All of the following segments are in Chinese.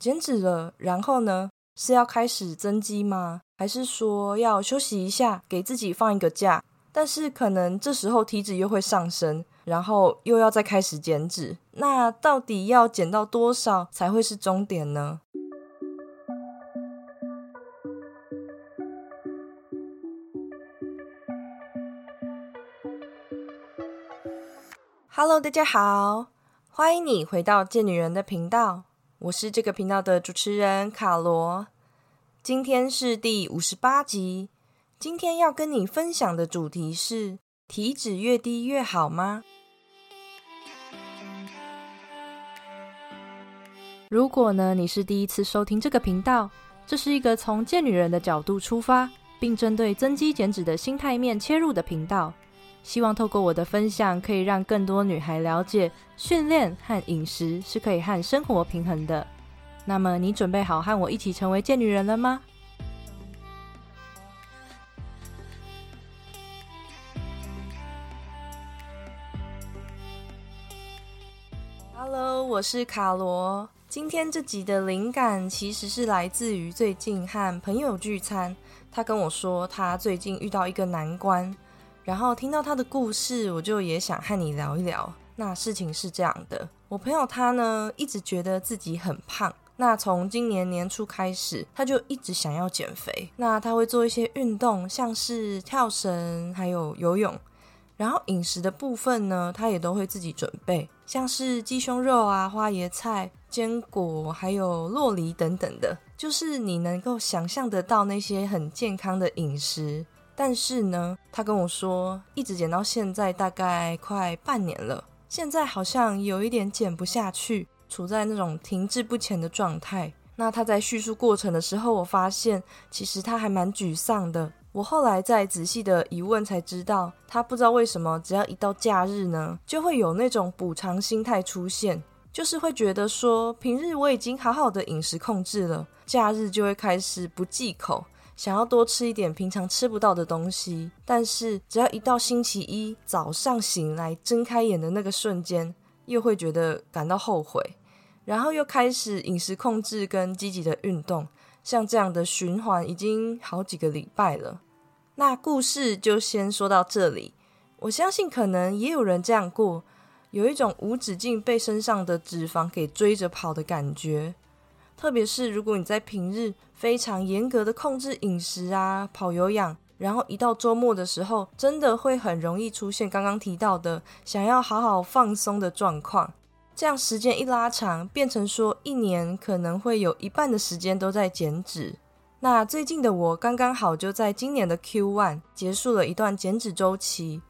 减脂了，然后呢？是要开始增肌吗？还是说要休息一下，给自己放一个假？但是可能这时候体脂又会上升，然后又要再开始减脂。那到底要减到多少才会是终点呢？Hello，大家好，欢迎你回到贱女人的频道。我是这个频道的主持人卡罗，今天是第五十八集。今天要跟你分享的主题是：体脂越低越好吗？如果呢你是第一次收听这个频道，这是一个从贱女人的角度出发，并针对增肌减脂的心态面切入的频道。希望透过我的分享，可以让更多女孩了解训练和饮食是可以和生活平衡的。那么，你准备好和我一起成为贱女人了吗？Hello，我是卡罗。今天这集的灵感其实是来自于最近和朋友聚餐，他跟我说他最近遇到一个难关。然后听到他的故事，我就也想和你聊一聊。那事情是这样的，我朋友他呢一直觉得自己很胖。那从今年年初开始，他就一直想要减肥。那他会做一些运动，像是跳绳，还有游泳。然后饮食的部分呢，他也都会自己准备，像是鸡胸肉啊、花椰菜、坚果，还有洛梨等等的，就是你能够想象得到那些很健康的饮食。但是呢，他跟我说，一直减到现在大概快半年了，现在好像有一点减不下去，处在那种停滞不前的状态。那他在叙述过程的时候，我发现其实他还蛮沮丧的。我后来再仔细的疑问才知道，他不知道为什么，只要一到假日呢，就会有那种补偿心态出现，就是会觉得说，平日我已经好好的饮食控制了，假日就会开始不忌口。想要多吃一点平常吃不到的东西，但是只要一到星期一早上醒来睁开眼的那个瞬间，又会觉得感到后悔，然后又开始饮食控制跟积极的运动，像这样的循环已经好几个礼拜了。那故事就先说到这里，我相信可能也有人这样过，有一种无止境被身上的脂肪给追着跑的感觉。特别是如果你在平日非常严格的控制饮食啊，跑有氧，然后一到周末的时候，真的会很容易出现刚刚提到的想要好好放松的状况。这样时间一拉长，变成说一年可能会有一半的时间都在减脂。那最近的我刚刚好就在今年的 Q one 结束了一段减脂周期。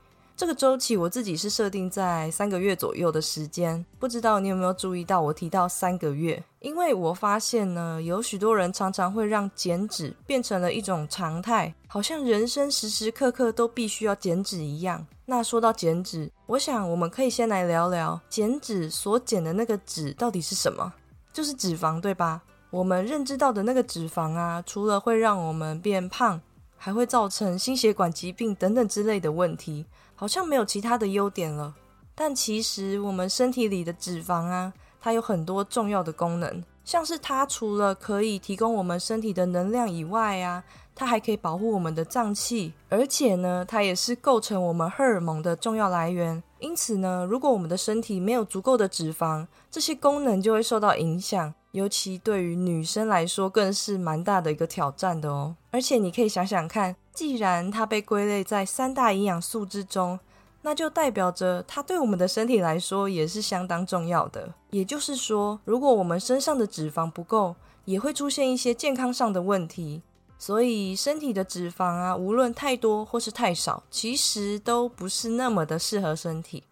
这个周期我自己是设定在三个月左右的时间，不知道你有没有注意到我提到三个月？因为我发现呢，有许多人常常会让减脂变成了一种常态，好像人生时时刻刻都必须要减脂一样。那说到减脂，我想我们可以先来聊聊减脂所减的那个脂到底是什么？就是脂肪，对吧？我们认知到的那个脂肪啊，除了会让我们变胖，还会造成心血管疾病等等之类的问题。好像没有其他的优点了，但其实我们身体里的脂肪啊，它有很多重要的功能，像是它除了可以提供我们身体的能量以外啊，它还可以保护我们的脏器，而且呢，它也是构成我们荷尔蒙的重要来源。因此呢，如果我们的身体没有足够的脂肪，这些功能就会受到影响，尤其对于女生来说，更是蛮大的一个挑战的哦。而且你可以想想看。既然它被归类在三大营养素之中，那就代表着它对我们的身体来说也是相当重要的。也就是说，如果我们身上的脂肪不够，也会出现一些健康上的问题。所以，身体的脂肪啊，无论太多或是太少，其实都不是那么的适合身体。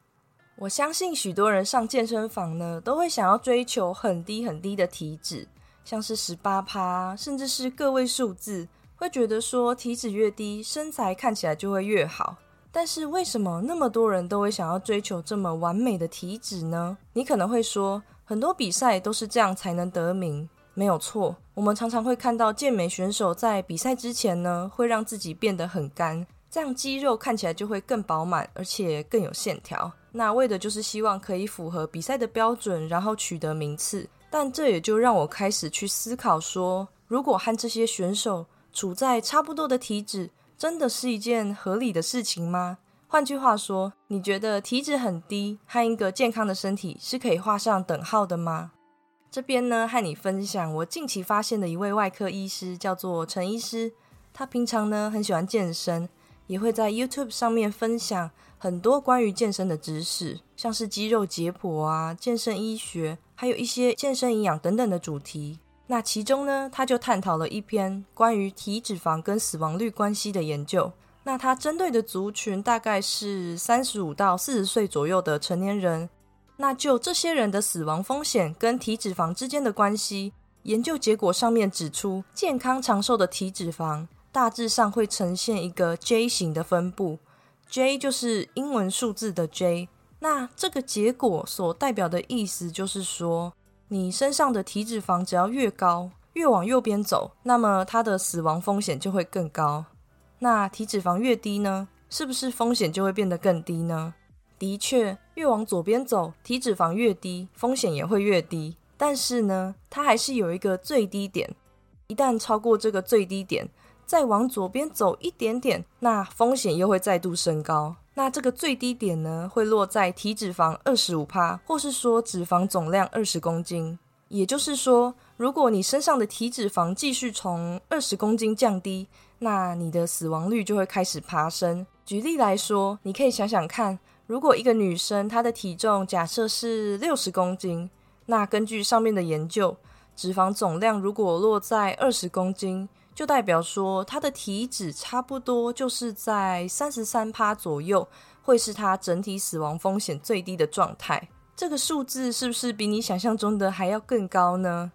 我相信许多人上健身房呢，都会想要追求很低很低的体脂，像是十八趴，甚至是个位数字。会觉得说体脂越低，身材看起来就会越好。但是为什么那么多人都会想要追求这么完美的体脂呢？你可能会说，很多比赛都是这样才能得名，没有错。我们常常会看到健美选手在比赛之前呢，会让自己变得很干，这样肌肉看起来就会更饱满，而且更有线条。那为的就是希望可以符合比赛的标准，然后取得名次。但这也就让我开始去思考说，如果和这些选手处在差不多的体脂，真的是一件合理的事情吗？换句话说，你觉得体脂很低和一个健康的身体是可以画上等号的吗？这边呢，和你分享我近期发现的一位外科医师，叫做陈医师。他平常呢很喜欢健身，也会在 YouTube 上面分享很多关于健身的知识，像是肌肉解剖啊、健身医学，还有一些健身营养等等的主题。那其中呢，他就探讨了一篇关于体脂肪跟死亡率关系的研究。那他针对的族群大概是三十五到四十岁左右的成年人。那就这些人的死亡风险跟体脂肪之间的关系，研究结果上面指出，健康长寿的体脂肪大致上会呈现一个 J 型的分布，J 就是英文数字的 J。那这个结果所代表的意思就是说，你身上的体脂肪只要越高，越往右边走，那么它的死亡风险就会更高。那体脂肪越低呢，是不是风险就会变得更低呢？的确，越往左边走，体脂肪越低，风险也会越低。但是呢，它还是有一个最低点，一旦超过这个最低点，再往左边走一点点，那风险又会再度升高。那这个最低点呢，会落在体脂肪二十五帕，或是说脂肪总量二十公斤。也就是说，如果你身上的体脂肪继续从二十公斤降低，那你的死亡率就会开始爬升。举例来说，你可以想想看。如果一个女生她的体重假设是六十公斤，那根据上面的研究，脂肪总量如果落在二十公斤，就代表说她的体脂差不多就是在三十三趴左右，会是她整体死亡风险最低的状态。这个数字是不是比你想象中的还要更高呢？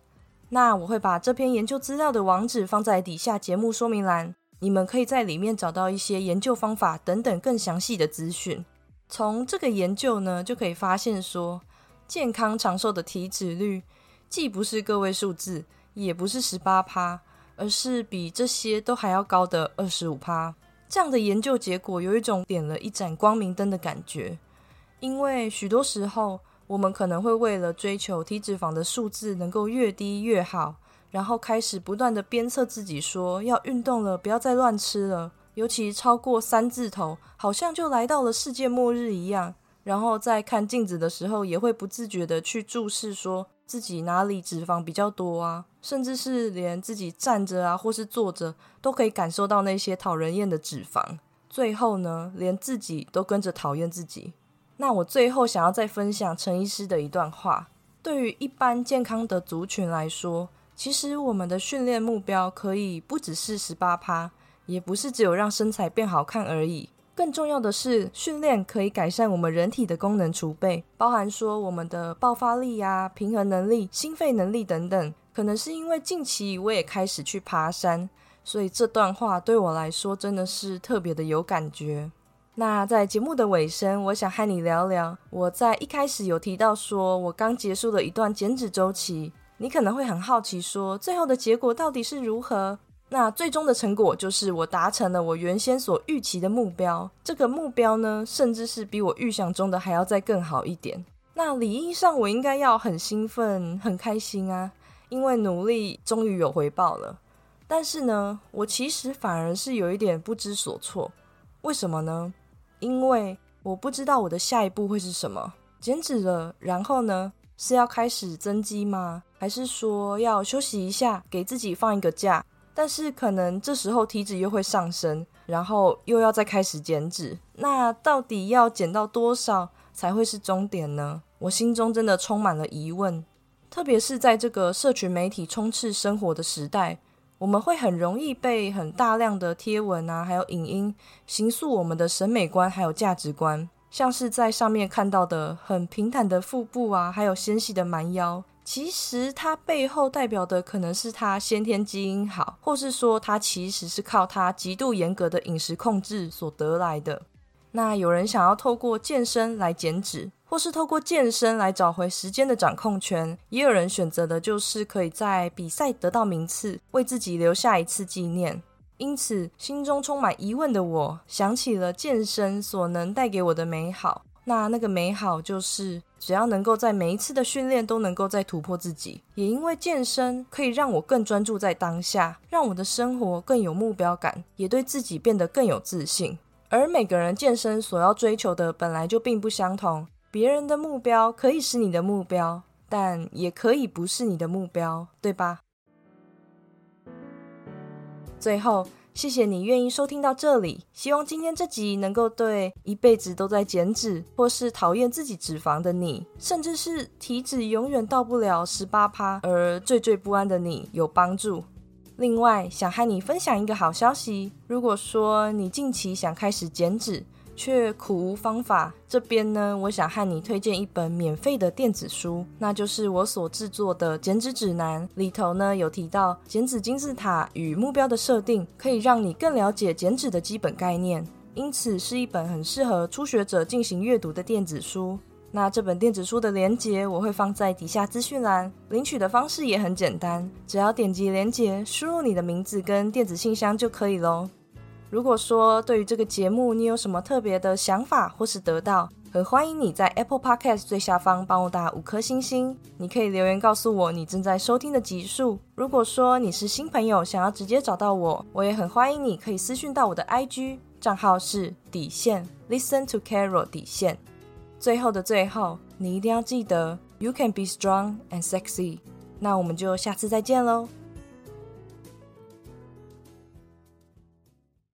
那我会把这篇研究资料的网址放在底下节目说明栏，你们可以在里面找到一些研究方法等等更详细的资讯。从这个研究呢，就可以发现说，健康长寿的体脂率既不是个位数字，也不是十八趴，而是比这些都还要高的二十五趴。这样的研究结果有一种点了一盏光明灯的感觉，因为许多时候我们可能会为了追求体脂肪的数字能够越低越好，然后开始不断的鞭策自己说要运动了，不要再乱吃了。尤其超过三字头，好像就来到了世界末日一样。然后在看镜子的时候，也会不自觉的去注视，说自己哪里脂肪比较多啊，甚至是连自己站着啊或是坐着，都可以感受到那些讨人厌的脂肪。最后呢，连自己都跟着讨厌自己。那我最后想要再分享陈医师的一段话：对于一般健康的族群来说，其实我们的训练目标可以不只是十八趴。也不是只有让身材变好看而已，更重要的是训练可以改善我们人体的功能储备，包含说我们的爆发力呀、平衡能力、心肺能力等等。可能是因为近期我也开始去爬山，所以这段话对我来说真的是特别的有感觉。那在节目的尾声，我想和你聊聊，我在一开始有提到说我刚结束了一段减脂周期，你可能会很好奇说最后的结果到底是如何。那最终的成果就是我达成了我原先所预期的目标。这个目标呢，甚至是比我预想中的还要再更好一点。那理应上我应该要很兴奋、很开心啊，因为努力终于有回报了。但是呢，我其实反而是有一点不知所措。为什么呢？因为我不知道我的下一步会是什么。减脂了，然后呢，是要开始增肌吗？还是说要休息一下，给自己放一个假？但是可能这时候体脂又会上升，然后又要再开始减脂，那到底要减到多少才会是终点呢？我心中真的充满了疑问。特别是在这个社群媒体充斥生活的时代，我们会很容易被很大量的贴文啊，还有影音，形塑我们的审美观还有价值观，像是在上面看到的很平坦的腹部啊，还有纤细的蛮腰。其实它背后代表的可能是他先天基因好，或是说他其实是靠他极度严格的饮食控制所得来的。那有人想要透过健身来减脂，或是透过健身来找回时间的掌控权，也有人选择的就是可以在比赛得到名次，为自己留下一次纪念。因此，心中充满疑问的我，想起了健身所能带给我的美好。那那个美好就是，只要能够在每一次的训练都能够再突破自己，也因为健身可以让我更专注在当下，让我的生活更有目标感，也对自己变得更有自信。而每个人健身所要追求的本来就并不相同，别人的目标可以是你的目标，但也可以不是你的目标，对吧？最后。谢谢你愿意收听到这里，希望今天这集能够对一辈子都在减脂，或是讨厌自己脂肪的你，甚至是体脂永远到不了十八趴而惴惴不安的你有帮助。另外，想和你分享一个好消息，如果说你近期想开始减脂，却苦无方法。这边呢，我想和你推荐一本免费的电子书，那就是我所制作的减脂指南。里头呢有提到减脂金字塔与目标的设定，可以让你更了解减脂的基本概念，因此是一本很适合初学者进行阅读的电子书。那这本电子书的链接我会放在底下资讯栏，领取的方式也很简单，只要点击链接，输入你的名字跟电子信箱就可以喽。如果说对于这个节目你有什么特别的想法或是得到，很欢迎你在 Apple Podcast 最下方帮我打五颗星星。你可以留言告诉我你正在收听的集数。如果说你是新朋友，想要直接找到我，我也很欢迎你可以私讯到我的 IG 账号是底线 Listen to Carol 底线。最后的最后，你一定要记得 You can be strong and sexy。那我们就下次再见喽。